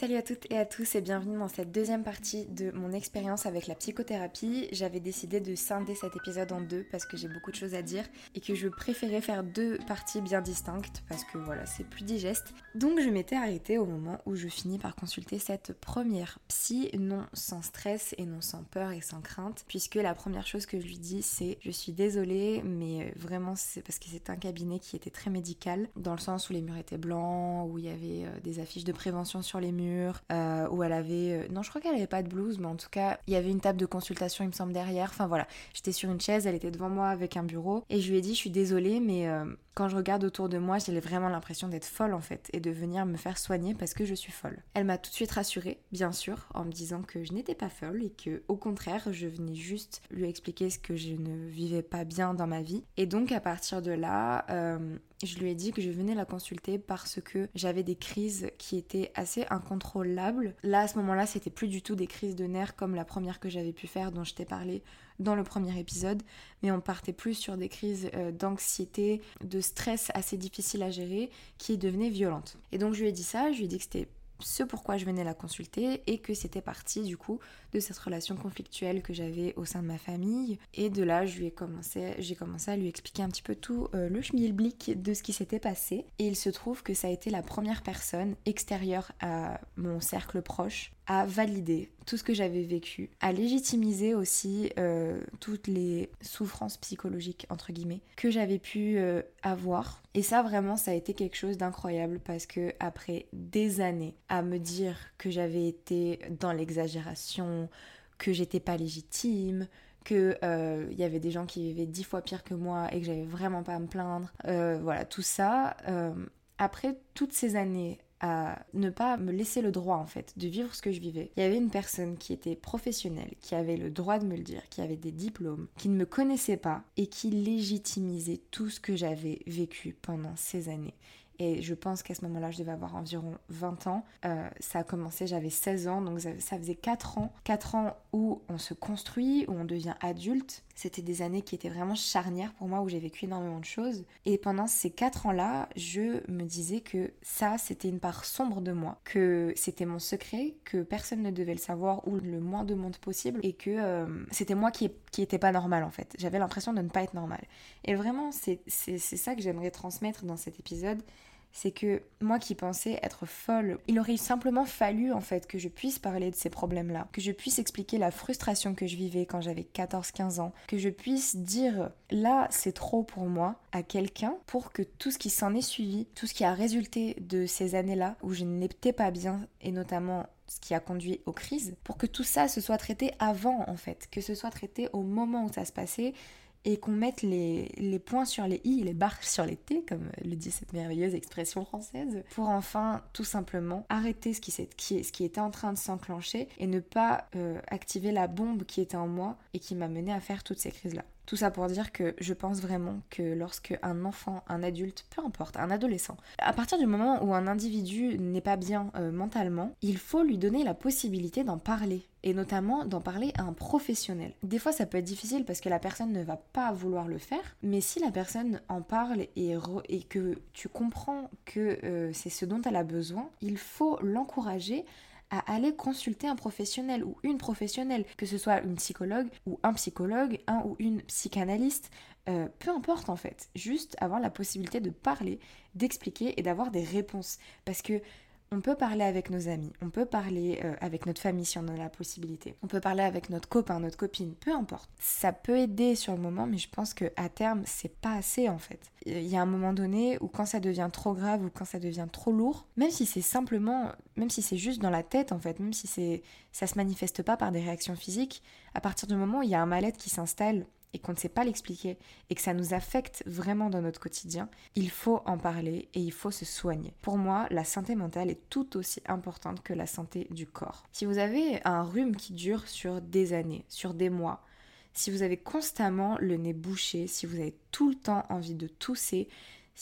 Salut à toutes et à tous et bienvenue dans cette deuxième partie de mon expérience avec la psychothérapie. J'avais décidé de scinder cet épisode en deux parce que j'ai beaucoup de choses à dire et que je préférais faire deux parties bien distinctes parce que voilà, c'est plus digeste. Donc je m'étais arrêtée au moment où je finis par consulter cette première psy, non sans stress et non sans peur et sans crainte, puisque la première chose que je lui dis c'est je suis désolée, mais vraiment c'est parce que c'est un cabinet qui était très médical, dans le sens où les murs étaient blancs, où il y avait euh, des affiches de prévention sur les murs euh, où elle avait... euh, non, je crois qu'elle avait pas de blouse, mais en tout cas, il y avait une table de consultation, il me semble, derrière. Enfin voilà, j'étais sur une chaise, elle était devant moi avec un bureau, et je lui ai dit, je suis désolée, mais euh, quand je regarde autour de moi, j'ai vraiment l'impression d'être folle en fait, et de venir me faire soigner parce que je suis folle. Elle m'a tout de suite rassurée, bien sûr, en me disant que je n'étais pas folle, et que au contraire, je venais juste lui expliquer ce que je ne vivais pas bien dans ma vie. Et donc, à partir de là... je lui ai dit que je venais la consulter parce que j'avais des crises qui étaient assez incontrôlables. Là, à ce moment-là, c'était plus du tout des crises de nerfs comme la première que j'avais pu faire, dont je t'ai parlé dans le premier épisode, mais on partait plus sur des crises euh, d'anxiété, de stress assez difficiles à gérer, qui devenaient violentes. Et donc je lui ai dit ça, je lui ai dit que c'était ce pourquoi je venais la consulter et que c'était parti du coup de cette relation conflictuelle que j'avais au sein de ma famille et de là je ai commencé j'ai commencé à lui expliquer un petit peu tout euh, le schmilblick de ce qui s'était passé et il se trouve que ça a été la première personne extérieure à mon cercle proche à valider tout ce que j'avais vécu, à légitimiser aussi euh, toutes les souffrances psychologiques entre guillemets que j'avais pu euh, avoir. Et ça vraiment ça a été quelque chose d'incroyable parce que après des années à me dire que j'avais été dans l'exagération, que j'étais pas légitime, que euh, il y avait des gens qui vivaient dix fois pire que moi et que j'avais vraiment pas à me plaindre. Euh, voilà tout ça. euh, après toutes ces années à ne pas me laisser le droit en fait de vivre ce que je vivais. Il y avait une personne qui était professionnelle, qui avait le droit de me le dire, qui avait des diplômes, qui ne me connaissait pas et qui légitimisait tout ce que j'avais vécu pendant ces années. Et je pense qu'à ce moment-là, je devais avoir environ 20 ans. Euh, ça a commencé, j'avais 16 ans, donc ça, faisait 4 ans. 4 ans où on se construit, où on devient adulte. C'était des années qui étaient vraiment charnières pour moi, où j'ai vécu énormément de choses. Et pendant ces 4 ans-là, je me disais que ça, c'était une part sombre de moi, que c'était mon secret, que personne ne devait le savoir, ou le moins de monde possible, et que euh, c'était moi qui, qui était pas normal en fait. J'avais l'impression de ne pas être normal. Et vraiment, c'est ça que j'aimerais transmettre dans cet épisode c'est que moi qui pensais être folle, il aurait simplement fallu en fait que je puisse parler de ces problèmes-là, que je puisse expliquer la frustration que je vivais quand j'avais 14-15 ans, que je puisse dire là c'est trop pour moi à quelqu'un pour que tout ce qui s'en est suivi, tout ce qui a résulté de ces années-là où je n'étais pas bien et notamment ce qui a conduit aux crises, pour que tout ça se soit traité avant en fait, que ce soit traité au moment où ça se passait et qu'on mette les, les points sur les i, les barres sur les t, comme le dit cette merveilleuse expression française, pour enfin tout simplement arrêter ce qui était en train de s'enclencher et ne pas euh, activer la bombe qui était en moi et qui m'a mené à faire toutes ces crises-là. Tout ça pour dire que je pense vraiment que lorsque un enfant, un adulte, peu importe, un adolescent, à partir du moment où un individu n'est pas bien euh, mentalement, il faut lui donner la possibilité d'en parler et notamment d'en parler à un professionnel. Des fois ça peut être difficile parce que la personne ne va pas vouloir le faire, mais si la personne en parle et, que tu comprends que euh, c'est ce dont elle a besoin, il faut l'encourager à aller consulter un professionnel ou une professionnelle, que ce soit une psychologue ou un psychologue, un ou une psychanalyste, euh, peu importe en fait, juste avoir la possibilité de parler, d'expliquer et d'avoir des réponses. Parce que on peut parler avec nos amis, on peut parler euh, avec notre famille si on en a la possibilité, on peut parler avec notre copain, notre copine, peu importe. Ça peut aider sur le moment, mais je pense que à terme, c'est pas assez en fait. Il y a un moment donné où quand ça devient trop grave ou quand ça devient trop lourd, même si c'est simplement, même si c'est juste dans la tête en fait, même si c'est, ça se manifeste pas par des réactions physiques, à partir du moment où il y a un mal-être qui s'installe et qu'on ne sait pas l'expliquer et que ça nous affecte vraiment dans notre quotidien, il faut en parler et il faut se soigner. Pour moi, la santé mentale est tout aussi importante que la santé du corps. Si vous avez un rhume qui dure sur des années, sur des mois, si vous avez constamment le nez bouché, si vous avez tout le temps envie de tousser,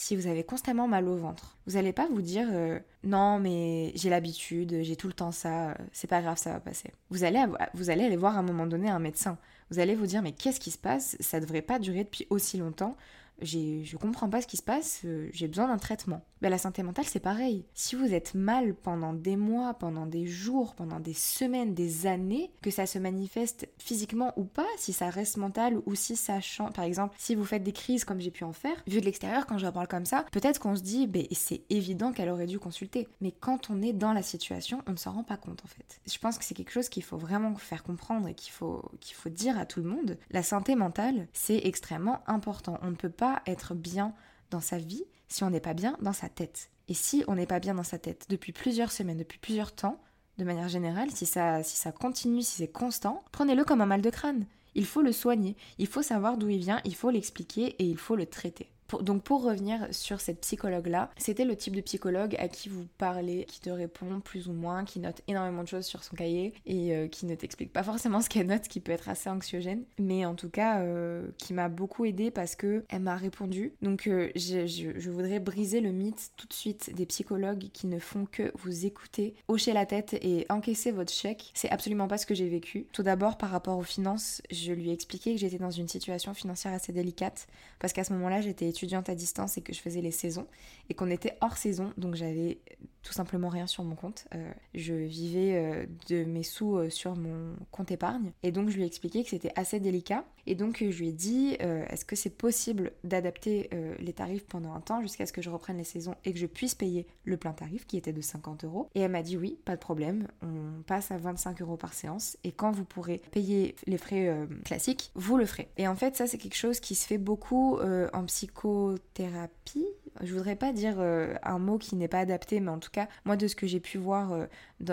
si vous avez constamment mal au ventre, vous n'allez pas vous dire euh, non mais j'ai l'habitude, j'ai tout le temps ça, c'est pas grave, ça va passer. Vous allez, vous allez aller voir à un moment donné un médecin vous allez vous dire mais qu'est-ce qui se passe? Ça devrait pas durer depuis aussi longtemps je comprends pas ce qui se passe, euh, j'ai besoin d'un traitement. Ben, la santé mentale, c'est pareil. Si vous êtes mal pendant des mois, pendant des jours, pendant des semaines, des années, que ça se manifeste physiquement ou pas, si ça reste mental ou si ça change. Par exemple, si vous faites des crises comme j'ai pu en faire, vu de l'extérieur, quand je parle comme ça, peut-être qu'on se dit, ben, c'est évident qu'elle aurait dû consulter. Mais quand on est dans la situation, on ne s'en rend pas compte en fait. Je pense que c'est quelque chose qu'il faut vraiment faire comprendre et qu'il faut, qu'il faut dire à tout le monde. La santé mentale, c'est extrêmement important. On ne peut pas être bien dans sa vie si on n'est pas bien dans sa tête. Et si on n'est pas bien dans sa tête depuis plusieurs semaines, depuis plusieurs temps, de manière générale, si ça, si ça continue, si c'est constant, prenez-le comme un mal de crâne. Il faut le soigner, il faut savoir d'où il vient, il faut l'expliquer et il faut le traiter donc pour revenir sur cette psychologue-là, c'était le type de psychologue à qui vous parlez, qui te répond plus ou moins, qui note énormément de choses sur son cahier et euh, qui ne t'explique pas forcément ce qu'elle note, qui peut être assez anxiogène, mais en tout cas euh, qui m'a beaucoup aidé parce que elle m'a répondu. Donc euh, je, voudrais briser le mythe tout de suite des psychologues qui ne font que vous écouter, hocher la tête et encaisser votre chèque. C'est absolument pas ce que j'ai vécu. Tout d'abord par rapport aux finances, je lui ai expliqué que j'étais dans une situation financière assez délicate parce qu'à ce moment-là j'étais à distance et que je faisais les saisons et qu'on était hors saison, donc j'avais tout simplement rien sur mon compte. Euh, je vivais euh, de mes sous euh, sur mon compte épargne. Et donc je lui ai expliqué que c'était assez délicat. Et donc je lui ai dit est-ce que c'est possible d'adapter les tarifs pendant un temps jusqu'à ce que je reprenne les saisons et que je puisse payer le plein tarif qui était de 50 euros? Et elle m'a dit oui pas de problème. On passe à 25 euros par séance. Et quand vous pourrez payer les frais classiques vous le ferez. Et en fait ça c'est quelque chose qui se fait beaucoup en psychothérapie. Je voudrais pas dire un mot qui n'est pas adapté, mais en tout cas, moi de ce que j'ai pu voir euh,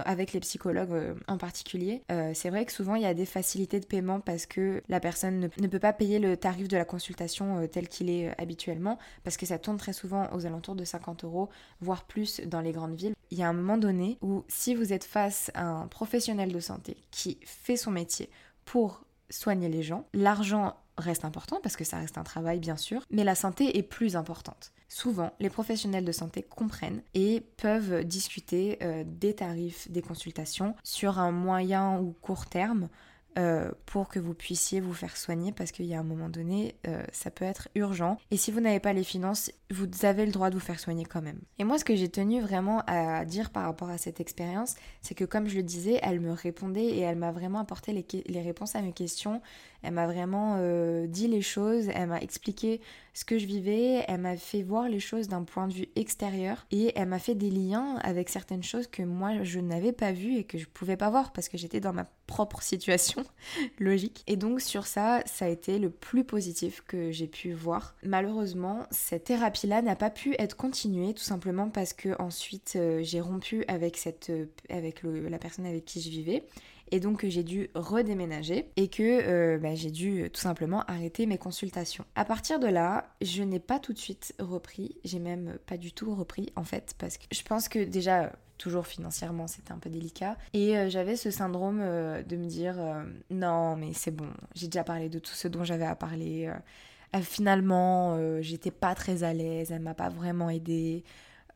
avec les psychologues euh, en particulier, c'est vrai que souvent il y a des facilités de paiement parce que la personne ne, peut pas payer le tarif de la consultation tel qu'il est habituellement, parce que ça tourne très souvent aux alentours de 50 euros, voire plus dans les grandes villes. Il y a un moment donné où si vous êtes face à un professionnel de santé qui fait son métier pour soigner les gens, l'argent reste important parce que ça reste un travail bien sûr, mais la santé est plus importante. Souvent, les professionnels de santé comprennent et peuvent discuter euh, des tarifs des consultations sur un moyen ou court terme euh, pour que vous puissiez vous faire soigner parce qu'il y a un moment donné, euh, ça peut être urgent. Et si vous n'avez pas les finances, vous avez le droit de vous faire soigner quand même. Et moi, ce que j'ai tenu vraiment à dire par rapport à cette expérience, c'est que comme je le disais, elle me répondait et elle m'a vraiment apporté les, les, réponses à mes questions. Elle m'a vraiment euh, dit les choses, elle m'a expliqué ce que je vivais, elle m'a fait voir les choses d'un point de vue extérieur et elle m'a fait des liens avec certaines choses que moi je n'avais pas vues et que je pouvais pas voir parce que j'étais dans ma propre situation logique. Et donc sur ça, ça a été le plus positif que j'ai pu voir. Malheureusement, cette thérapie-là n'a pas pu être continuée tout simplement parce que ensuite euh, j'ai rompu avec cette euh, avec la personne avec qui je vivais et donc j'ai dû redéménager et que euh, bah, j'ai dû euh, tout simplement arrêter mes consultations. À partir de là, je n'ai pas tout de suite repris, j'ai même pas du tout repris en fait parce que je pense que déjà toujours financièrement c'était un peu délicat et euh, j'avais ce syndrome de me dire non mais c'est bon, j'ai déjà parlé de tout ce dont j'avais à parler. finalement, j'étais pas très à l'aise, elle m'a pas vraiment aidée.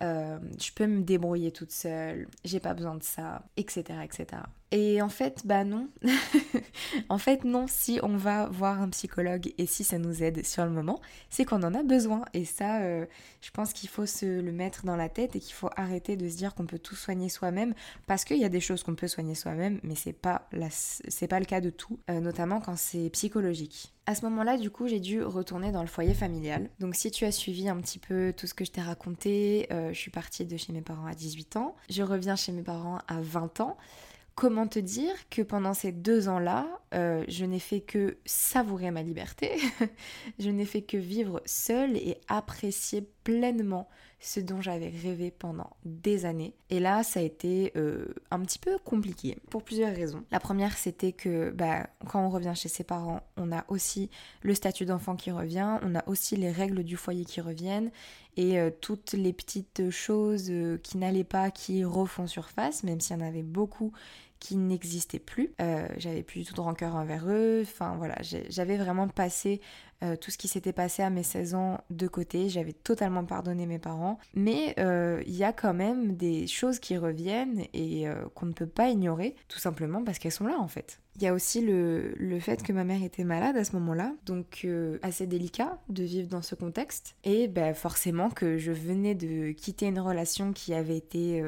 je peux me débrouiller toute seule, j'ai pas besoin de ça, etc., etc. Et en fait, bah non. en fait, non, si on va voir un psychologue et si ça nous aide sur le moment, c'est qu'on en a besoin. Et ça, euh, je pense qu'il faut se le mettre dans la tête et qu'il faut arrêter de se dire qu'on peut tout soigner soi-même parce qu'il y a des choses qu'on peut soigner soi-même, mais c'est pas, pas le cas de tout, euh, notamment quand c'est psychologique. À ce moment-là, du coup, j'ai dû retourner dans le foyer familial. Donc, si tu as suivi un petit peu tout ce que je t'ai raconté, euh, je suis partie de chez mes parents à 18 ans. Je reviens chez mes parents à 20 ans. Comment te dire que pendant ces deux ans-là, euh, je n'ai fait que savourer ma liberté, je n'ai fait que vivre seule et apprécier pleinement ce dont j'avais rêvé pendant des années. Et là, ça a été euh, un petit peu compliqué pour plusieurs raisons. La première, c'était que bah, quand on revient chez ses parents, on a aussi le statut d'enfant qui revient, on a aussi les règles du foyer qui reviennent et euh, toutes les petites choses qui n'allaient pas qui refont surface, même s'il y en avait beaucoup qui n'existaient plus. j'avais plus du tout de rancœur envers eux. Enfin voilà, j'avais vraiment passé euh, tout ce qui s'était passé à mes 16 ans de côté. J'avais totalement pardonné mes parents. Mais euh, il y a quand même des choses qui reviennent et euh, qu'on ne peut pas ignorer, tout simplement parce qu'elles sont là en fait. Il y a aussi le, le, fait que ma mère était malade à ce moment-là, donc assez délicat de vivre dans ce contexte. Et ben, forcément que je venais de quitter une relation qui avait été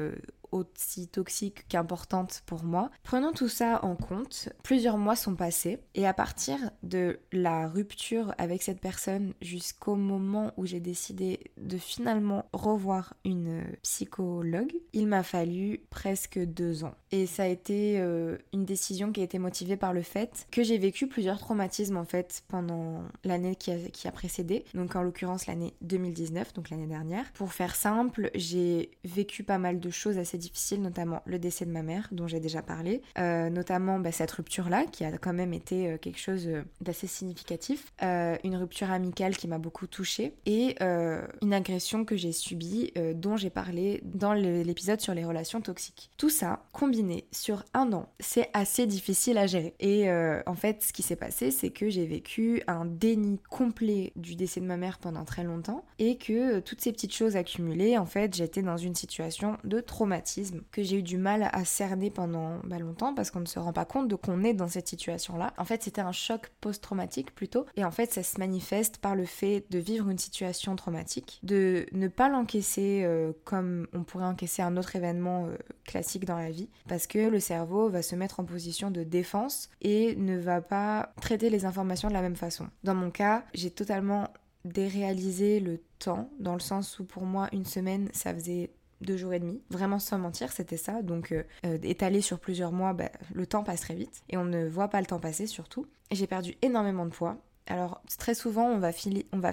aussi toxique qu'importante pour moi. Prenons tout ça en compte, plusieurs mois sont passés et à partir de la rupture avec cette personne jusqu'au moment où j'ai décidé de finalement revoir une psychologue, il m'a fallu presque deux ans. Et ça a été euh, une décision qui a été motivée par le fait que j'ai vécu plusieurs traumatismes en fait pendant l'année qui a, qui a précédé, donc en l'occurrence l'année 2019, donc l'année dernière. Pour faire simple, j'ai vécu pas mal de choses assez difficile, notamment le décès de ma mère, dont j'ai déjà parlé, euh, notamment bah, cette rupture-là, qui a quand même été euh, quelque chose euh, d'assez significatif, une rupture amicale qui m'a beaucoup touchée, et une agression que j'ai subie, dont j'ai parlé dans l'épisode sur les relations toxiques. Tout ça, combiné sur un an, c'est assez difficile à gérer. Et en fait, ce qui s'est passé, c'est que j'ai vécu un déni complet du décès de ma mère pendant très longtemps, et que toutes ces petites choses accumulées, en fait, j'étais dans une situation de traumatisme que j'ai eu du mal à cerner pendant bah, longtemps parce qu'on ne se rend pas compte de qu'on est dans cette situation-là. En fait, c'était un choc post-traumatique plutôt. Et en fait, ça se manifeste par le fait de vivre une situation traumatique, de ne pas l'encaisser euh, comme on pourrait encaisser un autre événement euh, classique dans la vie, parce que le cerveau va se mettre en position de défense et ne va pas traiter les informations de la même façon. Dans mon cas, j'ai totalement déréalisé le temps, dans le sens où pour moi, une semaine, ça faisait deux jours et demi. Vraiment sans mentir, c'était ça. Donc euh, euh, étalé sur plusieurs mois, bah, le temps passe très vite et on ne voit pas le temps passer surtout. J'ai perdu énormément de poids. Alors très souvent on va,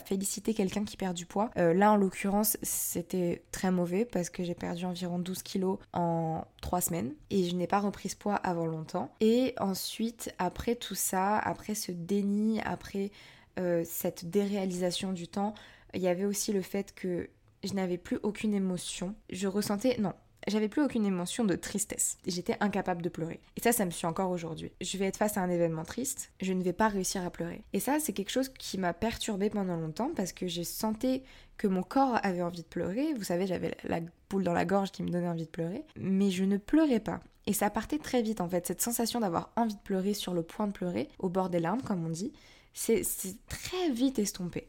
féliciter quelqu'un qui perd du poids. Euh, là en l'occurrence c'était très mauvais parce que j'ai perdu environ 12 kilos en 3 semaines et je n'ai pas repris ce poids avant longtemps. Et ensuite après tout ça, après ce déni, après cette déréalisation du temps, il y avait aussi le fait que je n'avais plus aucune émotion. Je ressentais, non, j'avais plus aucune émotion de tristesse. J'étais incapable de pleurer. Et ça, ça me suit encore aujourd'hui. Je vais être face à un événement triste, je ne vais pas réussir à pleurer. Et ça, c'est quelque chose qui m'a perturbée pendant longtemps parce que j'ai senti que mon corps avait envie de pleurer. Vous savez, j'avais la boule dans la gorge qui me donnait envie de pleurer. Mais je ne pleurais pas. Et ça partait très vite en fait. Cette sensation d'avoir envie de pleurer sur le point de pleurer, au bord des larmes, comme on dit, c'est très vite estompé.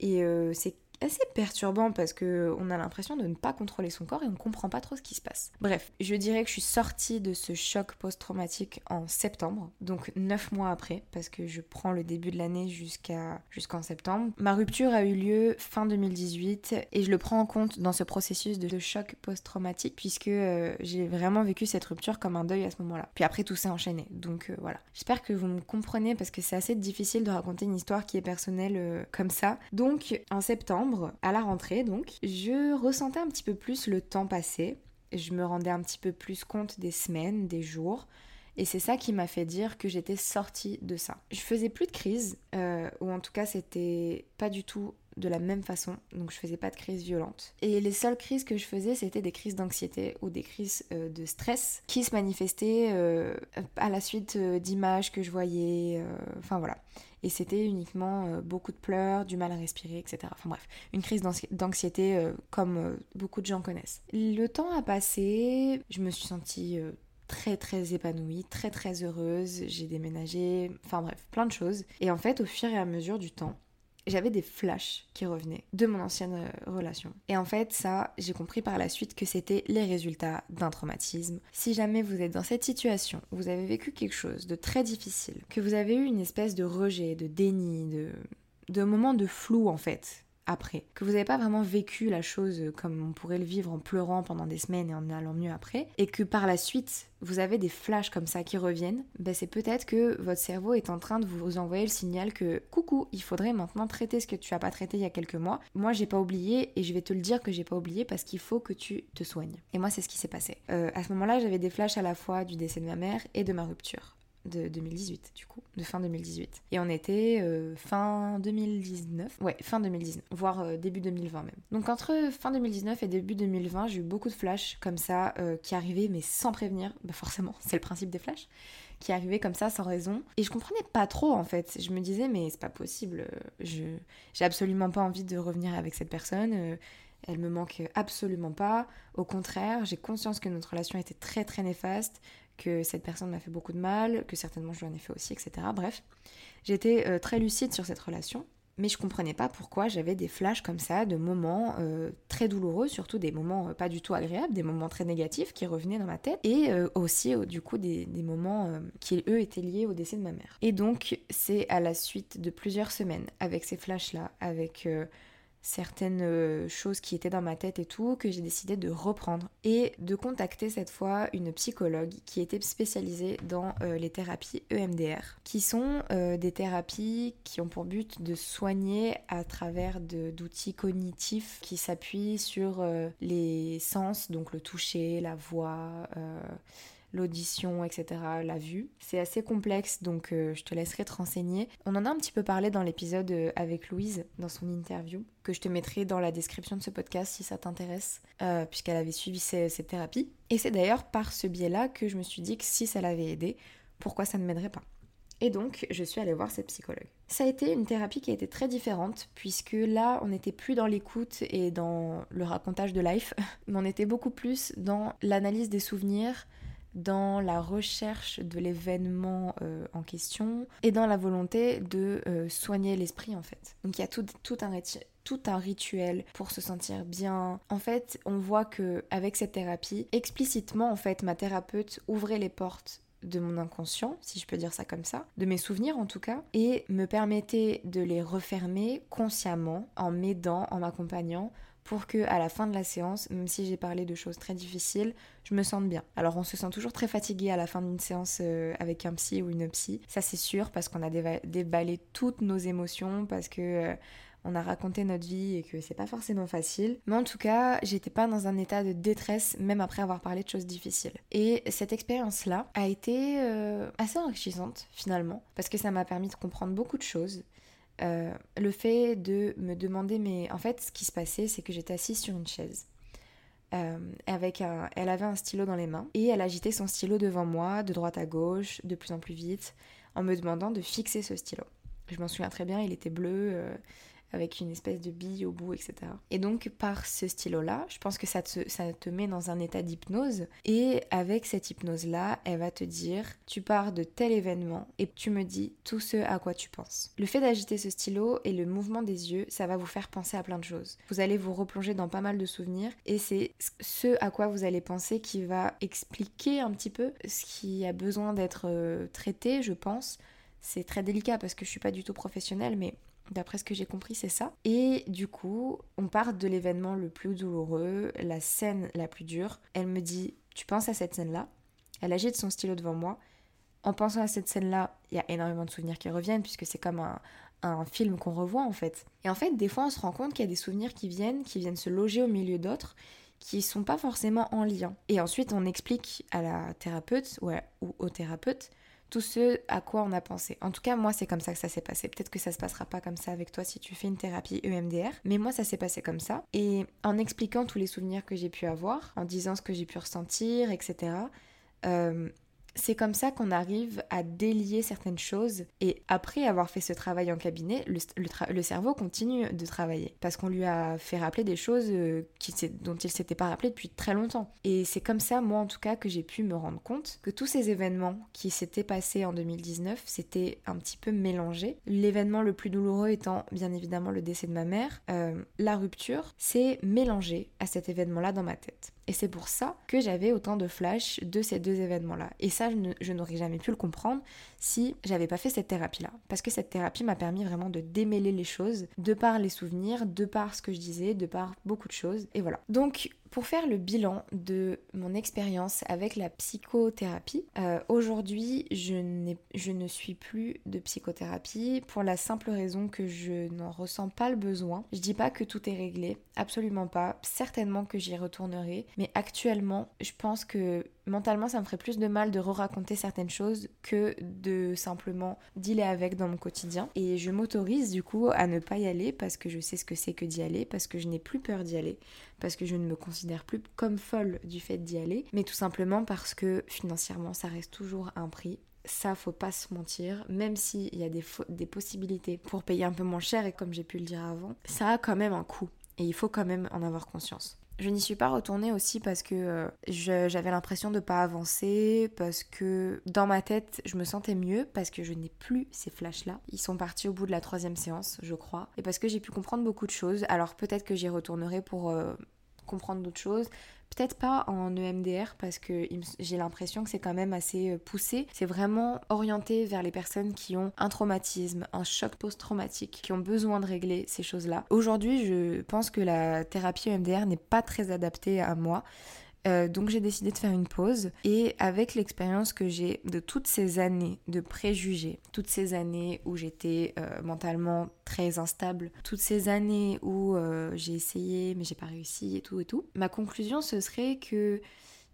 Et euh, c'est assez perturbant parce que on a l'impression de ne pas contrôler son corps et on comprend pas trop ce qui se passe. Bref, je dirais que je suis sortie de ce choc post-traumatique en septembre, donc neuf mois après, parce que je prends le début de l'année jusqu'à jusqu'en septembre. Ma rupture a eu lieu fin 2018 et je le prends en compte dans ce processus de choc post-traumatique puisque euh, j'ai vraiment vécu cette rupture comme un deuil à ce moment-là. Puis après tout s'est enchaîné, donc euh, voilà. J'espère que vous me comprenez parce que c'est assez difficile de raconter une histoire qui est personnelle euh, comme ça. Donc en septembre à la rentrée donc, je ressentais un petit peu plus le temps passé. Je me rendais un petit peu plus compte des semaines, des jours. Et c'est ça qui m'a fait dire que j'étais sortie de ça. Je faisais plus de crise, euh, ou en tout cas c'était pas du tout de la même façon, donc je faisais pas de crise violente. Et les seules crises que je faisais, c'était des crises d'anxiété ou des crises euh, de stress qui se manifestaient euh, à la suite d'images que je voyais, enfin voilà et c'était uniquement euh, beaucoup de pleurs, du mal à respirer, etc. Enfin bref, une crise d'anxiété euh, comme euh, beaucoup de gens connaissent. Le temps a passé, je me suis sentie très très épanouie, très très heureuse, j'ai déménagé, enfin bref, plein de choses. Et en fait, au fur et à mesure du temps, j'avais des flashs qui revenaient de mon ancienne euh, relation. Et en fait, ça, j'ai compris par la suite que c'était les résultats d'un traumatisme. Si jamais vous êtes dans cette situation, vous avez vécu quelque chose de très difficile, que vous avez eu une espèce de rejet, de déni, de, de moment de flou en fait, après, que vous n'avez pas vraiment vécu la chose comme on pourrait le vivre en pleurant pendant des semaines et en allant mieux après, et que par la suite vous avez des flashs comme ça qui reviennent, ben c'est peut-être que votre cerveau est en train de vous envoyer le signal que coucou, il faudrait maintenant traiter ce que tu as pas traité il y a quelques mois. Moi j'ai pas oublié et je vais te le dire que j'ai pas oublié parce qu'il faut que tu te soignes. Et moi c'est ce qui s'est passé. Euh, à ce moment-là j'avais des flashs à la fois du décès de ma mère et de ma rupture de 2018 du coup, de fin 2018. Et on était euh, fin 2019, ouais, fin 2019, voire euh, début 2020 même. Donc entre fin 2019 et début 2020, j'ai eu beaucoup de flashs comme ça euh, qui arrivaient mais sans prévenir, bah forcément, c'est le principe des flashs, qui arrivaient comme ça sans raison. Et je comprenais pas trop en fait. Je me disais mais c'est pas possible, je j'ai absolument pas envie de revenir avec cette personne. Elle me manque absolument pas. Au contraire, j'ai conscience que notre relation était très très néfaste que cette personne m'a fait beaucoup de mal, que certainement je lui en ai fait aussi, etc. Bref, j'étais euh, très lucide sur cette relation, mais je comprenais pas pourquoi j'avais des flashs comme ça, de moments euh, très douloureux, surtout des moments euh, pas du tout agréables, des moments très négatifs qui revenaient dans ma tête, et aussi du coup des, des moments qui eux étaient liés au décès de ma mère. Et donc c'est à la suite de plusieurs semaines avec ces flashs-là, avec certaines euh, choses qui étaient dans ma tête et tout, que j'ai décidé de reprendre et de contacter cette fois une psychologue qui était spécialisée dans euh, les thérapies EMDR, qui sont euh, des thérapies qui ont pour but de soigner à travers d'outils cognitifs qui s'appuient sur les sens, donc le toucher, la voix l'audition, etc., la vue. C'est assez complexe, donc euh, je te laisserai te renseigner. On en a un petit peu parlé dans l'épisode euh, avec Louise, dans son interview, que je te mettrai dans la description de ce podcast si ça t'intéresse, euh, puisqu'elle avait suivi cette thérapie. Et c'est d'ailleurs par ce biais-là que je me suis dit que si ça l'avait aidé, pourquoi ça ne m'aiderait pas? Et donc, je suis allée voir cette psychologue. Ça a été une thérapie qui a été très différente, puisque là, on n'était plus dans l'écoute et dans le racontage de life, mais on était beaucoup plus dans l'analyse des souvenirs, dans la recherche de l'événement euh, en question et dans la volonté de euh, soigner l'esprit en fait. Donc il y a tout, un tout un rituel pour se sentir bien. En fait, on voit que avec cette thérapie, explicitement en fait, ma thérapeute ouvrait les portes de mon inconscient, si je peux dire ça comme ça, de mes souvenirs en tout cas, et me permettait de les refermer consciemment en m'aidant, en m'accompagnant pour que à la fin de la séance, même si j'ai parlé de choses très difficiles, je me sente bien. Alors on se sent toujours très fatigué à la fin d'une séance euh, avec un psy ou une psy, ça c'est sûr parce qu'on a déballé toutes nos émotions parce que euh, on a raconté notre vie et que c'est pas forcément facile. Mais en tout cas, j'étais pas dans un état de détresse même après avoir parlé de choses difficiles. Et cette expérience-là a été euh, assez enrichissante finalement parce que ça m'a permis de comprendre beaucoup de choses euh, le fait de me demander, mais en fait, ce qui se passait, c'est que j'étais assise sur une chaise. Euh, avec un, elle avait un stylo dans les mains et elle agitait son stylo devant moi, de droite à gauche, de plus en plus vite, en me demandant de fixer ce stylo. Je m'en souviens très bien, il était bleu, euh, avec une espèce de bille au bout, etc. Et donc par ce stylo-là, je pense que ça te, ça te met dans un état d'hypnose. Et avec cette hypnose-là, elle va te dire, tu pars de tel événement et tu me dis tout ce à quoi tu penses. Le fait d'agiter ce stylo et le mouvement des yeux, ça va vous faire penser à plein de choses. Vous allez vous replonger dans pas mal de souvenirs et c'est ce à quoi vous allez penser qui va expliquer un petit peu ce qui a besoin d'être euh, traité, je pense. C'est très délicat parce que je suis pas du tout professionnelle, mais D'après ce que j'ai compris, c'est ça. Et du coup, on part de l'événement le plus douloureux, la scène la plus dure. Elle me dit Tu penses à cette scène-là? Elle agite son stylo devant moi. En pensant à cette scène-là, il y a énormément de souvenirs qui reviennent, puisque c'est comme un, film qu'on revoit en fait. Et en fait, des fois, on se rend compte qu'il y a des souvenirs qui viennent, qui viennent se loger au milieu d'autres, qui sont pas forcément en lien. Et ensuite, on explique à la thérapeute ou au thérapeute tout ce à quoi on a pensé. En tout cas, moi, c'est comme ça que ça s'est passé. Peut-être que ça se passera pas comme ça avec toi si tu fais une thérapie EMDR, mais moi, ça s'est passé comme ça. Et en expliquant tous les souvenirs que j'ai pu avoir, en disant ce que j'ai pu ressentir, etc., c'est comme ça qu'on arrive à délier certaines choses et après avoir fait ce travail en cabinet, le, cerveau continue de travailler parce qu'on lui a fait rappeler des choses euh, dont il s'était pas rappelé depuis très longtemps. Et c'est comme ça, moi en tout cas, que j'ai pu me rendre compte que tous ces événements qui s'étaient passés en 2019, c'était un petit peu mélangé. L'événement le plus douloureux étant bien évidemment le décès de ma mère, euh, la rupture, c'est mélangé à cet événement-là dans ma tête. Et c'est pour ça que j'avais autant de flashs de ces deux événements-là. Je n'aurais jamais pu le comprendre si j'avais pas fait cette thérapie-là. Parce que cette thérapie m'a permis vraiment de démêler les choses, de par les souvenirs, de par ce que je disais, de par beaucoup de choses. Et voilà. Donc, pour faire le bilan de mon expérience avec la psychothérapie, euh, aujourd'hui je, je ne suis plus de psychothérapie pour la simple raison que je n'en ressens pas le besoin. Je dis pas que tout est réglé, absolument pas. Certainement que j'y retournerai, mais actuellement je pense que mentalement ça me ferait plus de mal de re-raconter certaines choses que de simplement dealer avec dans mon quotidien. Et je m'autorise du coup à ne pas y aller parce que je sais ce que c'est que d'y aller, parce que je n'ai plus peur d'y aller, parce que je ne me considère plus comme folle du fait d'y aller, mais tout simplement parce que financièrement ça reste toujours un prix ça faut pas se mentir, même s'il y a des, possibilités pour payer un peu moins cher et comme j'ai pu le dire avant, ça a quand même un coût et il faut quand même en avoir conscience. Je n'y suis pas retournée aussi parce que euh, j'avais l'impression de pas avancer, parce que dans ma tête, je me sentais mieux, parce que je n'ai plus ces flashs-là. Ils sont partis au bout de la troisième séance, je crois, et parce que j'ai pu comprendre beaucoup de choses. Alors peut-être que j'y retournerai pour euh, comprendre d'autres choses, Peut-être pas en EMDR parce que j'ai l'impression que c'est quand même assez euh, poussé. C'est vraiment orienté vers les personnes qui ont un traumatisme, un choc post-traumatique, qui ont besoin de régler ces choses-là. Aujourd'hui, je pense que la thérapie EMDR n'est pas très adaptée à moi. Euh, donc j'ai décidé de faire une pause. Et avec l'expérience que j'ai de toutes ces années de préjugés, toutes ces années où j'étais euh, mentalement très instable, toutes ces années où euh, j'ai essayé mais j'ai pas réussi et tout et tout, ma conclusion ce serait que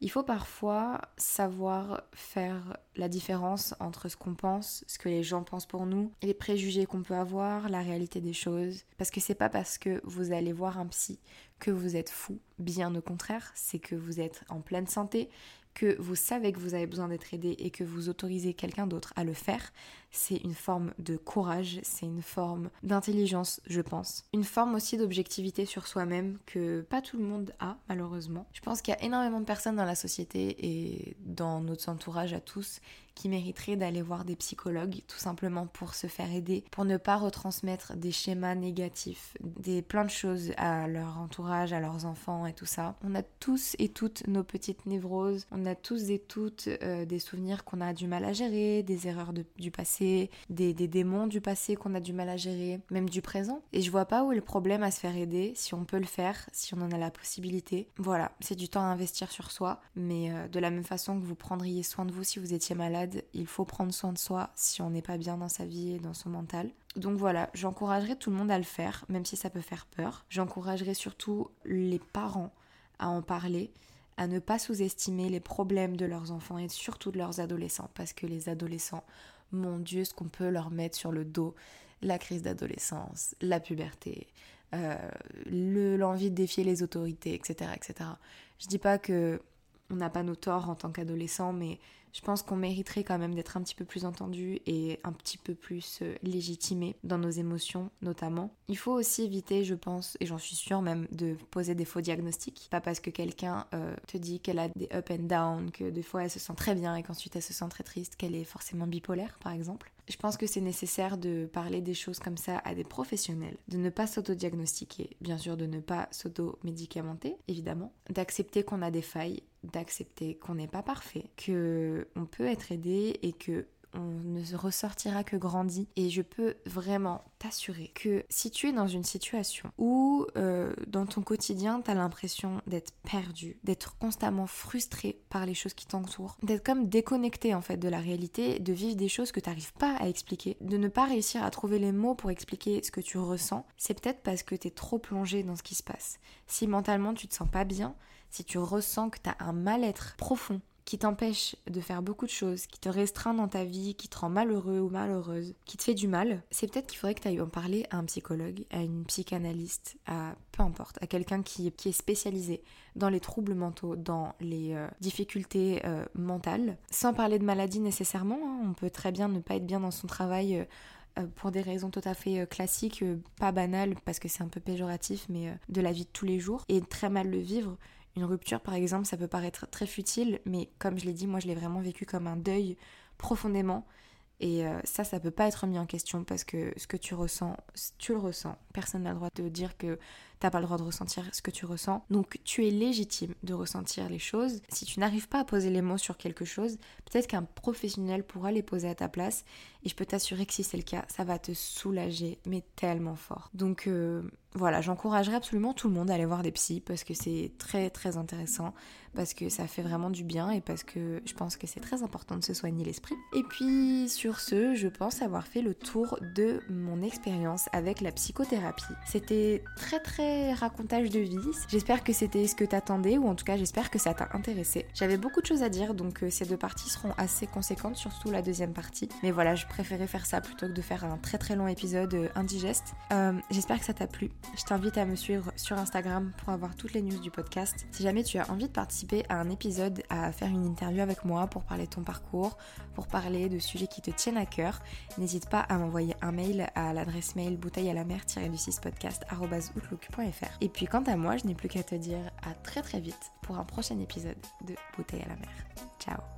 il faut parfois savoir faire la différence entre ce qu'on pense, ce que les gens pensent pour nous, les préjugés qu'on peut avoir, la réalité des choses. Parce que c'est pas parce que vous allez voir un psy que vous êtes fou, bien au contraire, c'est que vous êtes en pleine santé, que vous savez que vous avez besoin d'être aidé et que vous autorisez quelqu'un d'autre à le faire, c'est une forme de courage, c'est une forme d'intelligence, je pense. Une forme aussi d'objectivité sur soi-même que pas tout le monde a, malheureusement. Je pense qu'il y a énormément de personnes dans la société et dans notre entourage à tous qui mériteraient d'aller voir des psychologues tout simplement pour se faire aider, pour ne pas retransmettre des schémas négatifs, des plein de choses à leur entourage, à leurs enfants et tout ça. On a tous et toutes nos petites névroses, on a tous et toutes euh, des souvenirs qu'on a du mal à gérer, des erreurs du passé, des, des démons du passé qu'on a du mal à gérer, même du présent. Et je vois pas où est le problème à se faire aider, si on peut le faire, si on en a la possibilité. Voilà, c'est du temps à investir sur soi, mais euh, de la même façon que vous prendriez soin de vous si vous étiez malade, il faut prendre soin de soi si on n'est pas bien dans sa vie et dans son mental. Donc voilà, j'encouragerai tout le monde à le faire, même si ça peut faire peur. J'encouragerai surtout les parents à en parler, à ne pas sous-estimer les problèmes de leurs enfants et surtout de leurs adolescents, parce que les adolescents, mon Dieu, ce qu'on peut leur mettre sur le dos, la crise d'adolescence, la puberté, euh, l'envie de défier les autorités, etc., etc. Je dis pas que on n'a pas nos torts en tant qu'adolescent, mais je pense qu'on mériterait quand même d'être un petit peu plus entendu et un petit peu plus euh, légitimé dans nos émotions notamment. Il faut aussi éviter, je pense, et j'en suis sûre même, de poser des faux diagnostics. Pas parce que quelqu'un euh, te dit qu'elle a des up and down, que des fois elle se sent très bien et qu'ensuite elle se sent très triste, qu'elle est forcément bipolaire par exemple. Je pense que c'est nécessaire de parler des choses comme ça à des professionnels, de ne pas s'auto-diagnostiquer, bien sûr de ne pas s'auto-médicamenter, évidemment, d'accepter qu'on a des failles d'accepter qu'on n'est pas parfait, que on peut être aidé et que on ne ressortira que grandi. Et je peux vraiment t'assurer que si tu es dans une situation où euh, dans ton quotidien tu as l'impression d'être perdu, d'être constamment frustré par les choses qui t'entourent, d'être comme déconnecté en fait de la réalité, de vivre des choses que tu n'arrives pas à expliquer, de ne pas réussir à trouver les mots pour expliquer ce que tu ressens, c'est peut-être parce que tu es trop plongé dans ce qui se passe. Si mentalement tu te sens pas bien, si tu ressens que tu as un mal-être profond qui t'empêche de faire beaucoup de choses, qui te restreint dans ta vie, qui te rend malheureux ou malheureuse, qui te fait du mal, c'est peut-être qu'il faudrait que tu ailles en parler à un psychologue, à une psychanalyste, à peu importe, à quelqu'un qui, est spécialisé dans les troubles mentaux, dans les euh, difficultés euh, mentales, sans parler de maladie nécessairement. Hein. on peut très bien ne pas être bien dans son travail. Euh, pour des raisons tout à fait classiques, pas banales parce que c'est un peu péjoratif, mais de la vie de tous les jours, et très mal le vivre. Une rupture, par exemple, ça peut paraître très futile, mais comme je l'ai dit, moi je l'ai vraiment vécu comme un deuil profondément. Et ça, ça peut pas être mis en question parce que ce que tu ressens, tu le ressens. Personne n'a le droit de dire que t'as pas le droit de ressentir ce que tu ressens. Donc tu es légitime de ressentir les choses. Si tu n'arrives pas à poser les mots sur quelque chose, peut-être qu'un professionnel pourra les poser à ta place. Et je peux t'assurer que si c'est le cas, ça va te soulager, mais tellement fort. Donc euh, voilà, j'encouragerais absolument tout le monde à aller voir des psys parce que c'est très très intéressant, parce que ça fait vraiment du bien et parce que je pense que c'est très important de se soigner l'esprit. Et puis sur ce, je pense avoir fait le tour de mon expérience avec la psychothérapie. C'était très très racontage de vie. J'espère que c'était ce que t'attendais ou en tout cas j'espère que ça t'a intéressé. J'avais beaucoup de choses à dire donc euh, ces deux parties seront assez conséquentes, surtout la deuxième partie. Mais voilà, je préférais faire ça plutôt que de faire un très très long épisode euh, indigeste. Euh, j'espère que ça t'a plu. Je t'invite à me suivre sur Instagram pour avoir toutes les news du podcast. Si jamais tu as envie de participer à un épisode, à faire une interview avec moi pour parler de ton parcours, pour parler de sujets qui te tiennent à cœur, n'hésite pas à m'envoyer un mail à l'adresse mail bouteille à la mer du 6 podcast et puis quant à moi, je n'ai plus qu'à te dire à très très vite pour un prochain épisode de Bouteille à la mer. Ciao